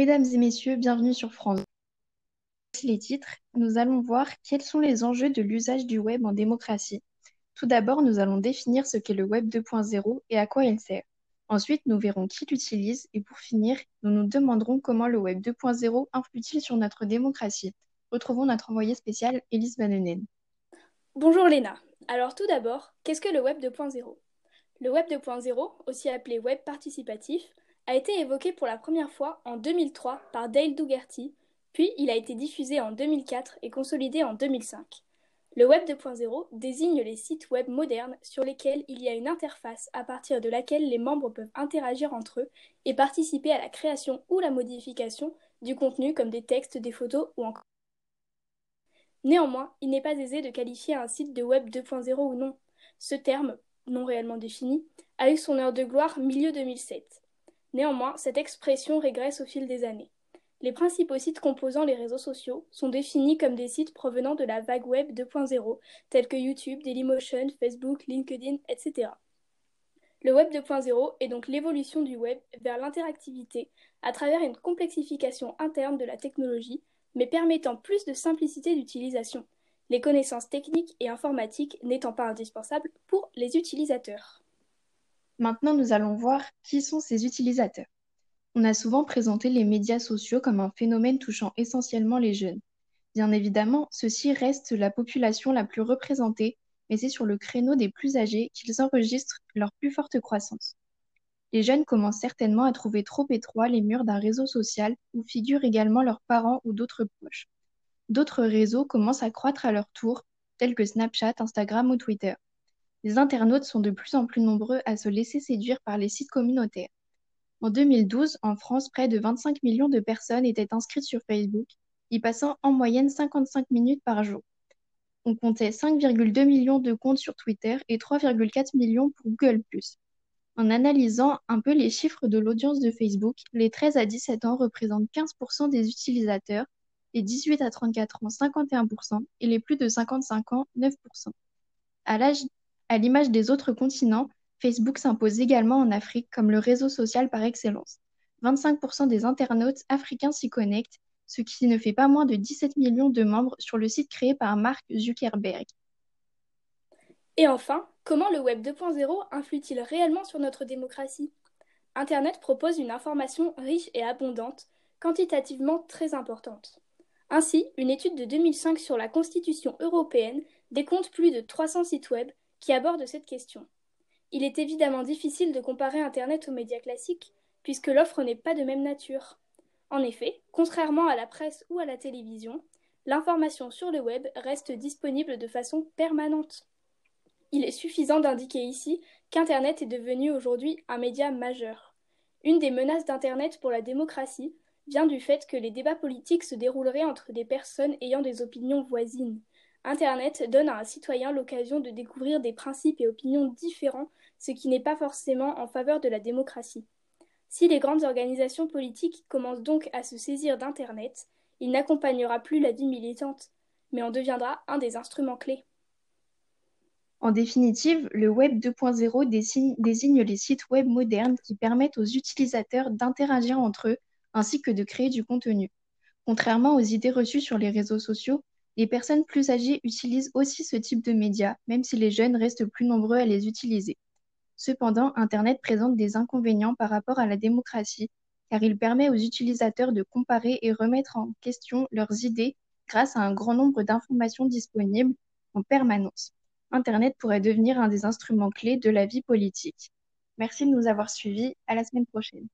Mesdames et messieurs, bienvenue sur France. Voici les titres. Nous allons voir quels sont les enjeux de l'usage du web en démocratie. Tout d'abord, nous allons définir ce qu'est le web 2.0 et à quoi il sert. Ensuite, nous verrons qui l'utilise et pour finir, nous nous demanderons comment le web 2.0 influe-t-il sur notre démocratie. Retrouvons notre envoyée spéciale, Elise Vanenen. Bonjour Léna. Alors tout d'abord, qu'est-ce que le web 2.0 Le web 2.0, aussi appelé web participatif, a été évoqué pour la première fois en 2003 par Dale Dougherty, puis il a été diffusé en 2004 et consolidé en 2005. Le Web 2.0 désigne les sites web modernes sur lesquels il y a une interface à partir de laquelle les membres peuvent interagir entre eux et participer à la création ou la modification du contenu comme des textes, des photos ou encore. Néanmoins, il n'est pas aisé de qualifier un site de Web 2.0 ou non. Ce terme, non réellement défini, a eu son heure de gloire milieu 2007. Néanmoins, cette expression régresse au fil des années. Les principaux sites composant les réseaux sociaux sont définis comme des sites provenant de la vague web 2.0, tels que YouTube, Dailymotion, Facebook, LinkedIn, etc. Le web 2.0 est donc l'évolution du web vers l'interactivité à travers une complexification interne de la technologie, mais permettant plus de simplicité d'utilisation, les connaissances techniques et informatiques n'étant pas indispensables pour les utilisateurs. Maintenant, nous allons voir qui sont ces utilisateurs. On a souvent présenté les médias sociaux comme un phénomène touchant essentiellement les jeunes. Bien évidemment, ceux-ci restent la population la plus représentée, mais c'est sur le créneau des plus âgés qu'ils enregistrent leur plus forte croissance. Les jeunes commencent certainement à trouver trop étroits les murs d'un réseau social où figurent également leurs parents ou d'autres proches. D'autres réseaux commencent à croître à leur tour, tels que Snapchat, Instagram ou Twitter. Les internautes sont de plus en plus nombreux à se laisser séduire par les sites communautaires. En 2012, en France, près de 25 millions de personnes étaient inscrites sur Facebook, y passant en moyenne 55 minutes par jour. On comptait 5,2 millions de comptes sur Twitter et 3,4 millions pour Google+. En analysant un peu les chiffres de l'audience de Facebook, les 13 à 17 ans représentent 15% des utilisateurs, les 18 à 34 ans 51% et les plus de 55 ans 9%. À l'âge à l'image des autres continents, Facebook s'impose également en Afrique comme le réseau social par excellence. 25% des internautes africains s'y connectent, ce qui ne fait pas moins de 17 millions de membres sur le site créé par Mark Zuckerberg. Et enfin, comment le Web 2.0 influe-t-il réellement sur notre démocratie? Internet propose une information riche et abondante, quantitativement très importante. Ainsi, une étude de 2005 sur la Constitution européenne décompte plus de 300 sites web qui aborde cette question. Il est évidemment difficile de comparer Internet aux médias classiques, puisque l'offre n'est pas de même nature. En effet, contrairement à la presse ou à la télévision, l'information sur le web reste disponible de façon permanente. Il est suffisant d'indiquer ici qu'Internet est devenu aujourd'hui un média majeur. Une des menaces d'Internet pour la démocratie vient du fait que les débats politiques se dérouleraient entre des personnes ayant des opinions voisines. Internet donne à un citoyen l'occasion de découvrir des principes et opinions différents, ce qui n'est pas forcément en faveur de la démocratie. Si les grandes organisations politiques commencent donc à se saisir d'Internet, il n'accompagnera plus la vie militante, mais en deviendra un des instruments clés. En définitive, le Web 2.0 désigne, les sites web modernes qui permettent aux utilisateurs d'interagir entre eux ainsi que de créer du contenu. Contrairement aux idées reçues sur les réseaux sociaux, les personnes plus âgées utilisent aussi ce type de médias, même si les jeunes restent plus nombreux à les utiliser. Cependant, Internet présente des inconvénients par rapport à la démocratie, car il permet aux utilisateurs de comparer et remettre en question leurs idées grâce à un grand nombre d'informations disponibles en permanence. Internet pourrait devenir un des instruments clés de la vie politique. Merci de nous avoir suivis. À la semaine prochaine.